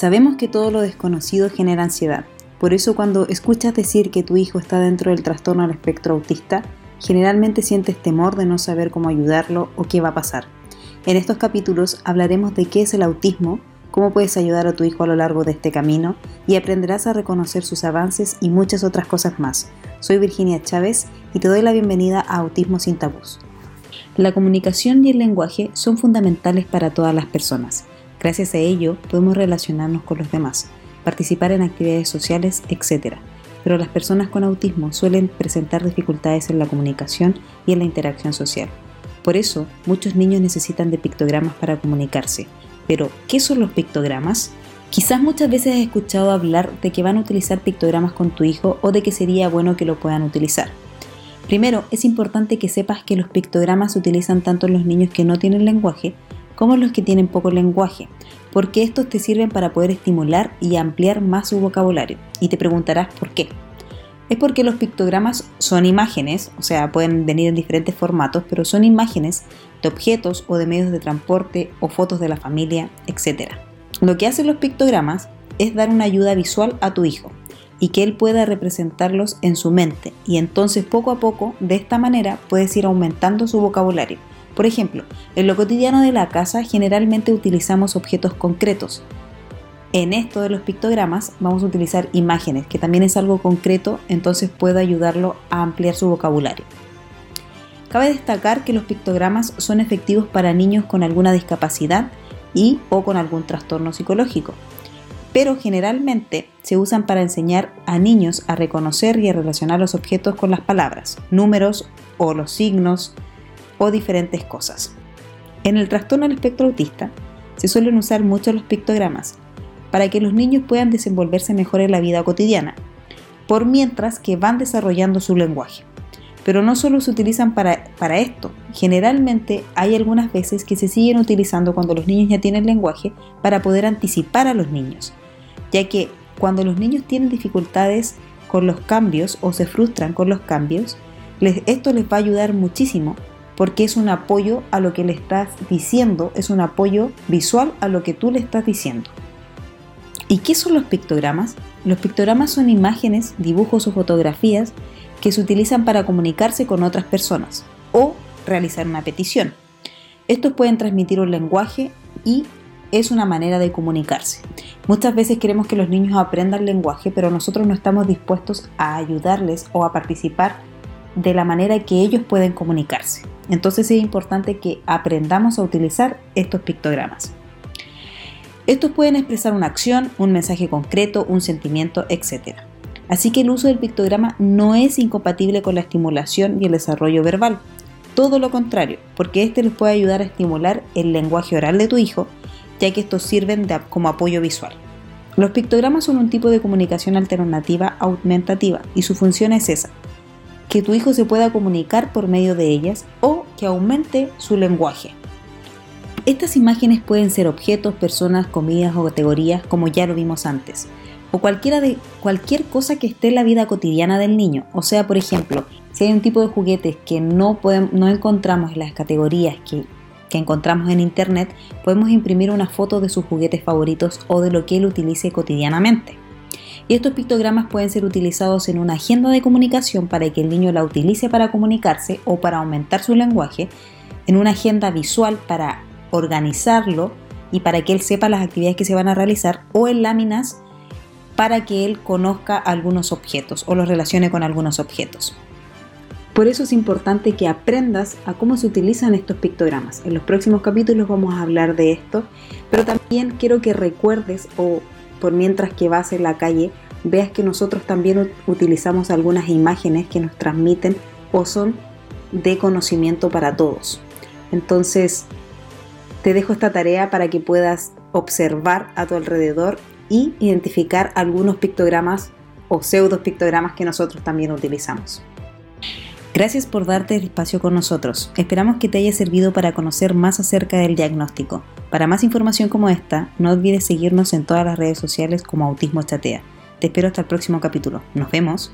Sabemos que todo lo desconocido genera ansiedad. Por eso cuando escuchas decir que tu hijo está dentro del trastorno al espectro autista, generalmente sientes temor de no saber cómo ayudarlo o qué va a pasar. En estos capítulos hablaremos de qué es el autismo, cómo puedes ayudar a tu hijo a lo largo de este camino y aprenderás a reconocer sus avances y muchas otras cosas más. Soy Virginia Chávez y te doy la bienvenida a Autismo sin tabús. La comunicación y el lenguaje son fundamentales para todas las personas. Gracias a ello podemos relacionarnos con los demás, participar en actividades sociales, etc. Pero las personas con autismo suelen presentar dificultades en la comunicación y en la interacción social. Por eso, muchos niños necesitan de pictogramas para comunicarse. Pero, ¿qué son los pictogramas? Quizás muchas veces has escuchado hablar de que van a utilizar pictogramas con tu hijo o de que sería bueno que lo puedan utilizar. Primero, es importante que sepas que los pictogramas se utilizan tanto en los niños que no tienen lenguaje como los que tienen poco lenguaje, porque estos te sirven para poder estimular y ampliar más su vocabulario. Y te preguntarás por qué es porque los pictogramas son imágenes, o sea, pueden venir en diferentes formatos, pero son imágenes de objetos o de medios de transporte o fotos de la familia, etc. Lo que hacen los pictogramas es dar una ayuda visual a tu hijo y que él pueda representarlos en su mente y entonces poco a poco de esta manera puedes ir aumentando su vocabulario. Por ejemplo, en lo cotidiano de la casa generalmente utilizamos objetos concretos, en esto de los pictogramas vamos a utilizar imágenes, que también es algo concreto, entonces puedo ayudarlo a ampliar su vocabulario. Cabe destacar que los pictogramas son efectivos para niños con alguna discapacidad y o con algún trastorno psicológico, pero generalmente se usan para enseñar a niños a reconocer y a relacionar los objetos con las palabras, números o los signos o diferentes cosas. En el trastorno del espectro autista se suelen usar mucho los pictogramas, para que los niños puedan desenvolverse mejor en la vida cotidiana, por mientras que van desarrollando su lenguaje. Pero no solo se utilizan para, para esto, generalmente hay algunas veces que se siguen utilizando cuando los niños ya tienen lenguaje para poder anticipar a los niños, ya que cuando los niños tienen dificultades con los cambios o se frustran con los cambios, esto les va a ayudar muchísimo porque es un apoyo a lo que le estás diciendo, es un apoyo visual a lo que tú le estás diciendo. ¿Y qué son los pictogramas? Los pictogramas son imágenes, dibujos o fotografías que se utilizan para comunicarse con otras personas o realizar una petición. Estos pueden transmitir un lenguaje y es una manera de comunicarse. Muchas veces queremos que los niños aprendan lenguaje, pero nosotros no estamos dispuestos a ayudarles o a participar de la manera que ellos pueden comunicarse. Entonces es importante que aprendamos a utilizar estos pictogramas. Estos pueden expresar una acción, un mensaje concreto, un sentimiento, etc. Así que el uso del pictograma no es incompatible con la estimulación y el desarrollo verbal. Todo lo contrario, porque este les puede ayudar a estimular el lenguaje oral de tu hijo, ya que estos sirven como apoyo visual. Los pictogramas son un tipo de comunicación alternativa aumentativa y su función es esa, que tu hijo se pueda comunicar por medio de ellas o que aumente su lenguaje. Estas imágenes pueden ser objetos, personas, comidas o categorías, como ya lo vimos antes, o cualquiera de cualquier cosa que esté en la vida cotidiana del niño. O sea, por ejemplo, si hay un tipo de juguetes que no, podemos, no encontramos en las categorías que, que encontramos en internet, podemos imprimir una foto de sus juguetes favoritos o de lo que él utilice cotidianamente. Y estos pictogramas pueden ser utilizados en una agenda de comunicación para que el niño la utilice para comunicarse o para aumentar su lenguaje, en una agenda visual para organizarlo y para que él sepa las actividades que se van a realizar o en láminas para que él conozca algunos objetos o los relacione con algunos objetos. Por eso es importante que aprendas a cómo se utilizan estos pictogramas. En los próximos capítulos vamos a hablar de esto, pero también quiero que recuerdes o por mientras que vas en la calle veas que nosotros también utilizamos algunas imágenes que nos transmiten o son de conocimiento para todos. Entonces, te dejo esta tarea para que puedas observar a tu alrededor y identificar algunos pictogramas o pseudo pictogramas que nosotros también utilizamos. Gracias por darte el espacio con nosotros. Esperamos que te haya servido para conocer más acerca del diagnóstico. Para más información como esta, no olvides seguirnos en todas las redes sociales como Autismo Chatea. Te espero hasta el próximo capítulo. Nos vemos.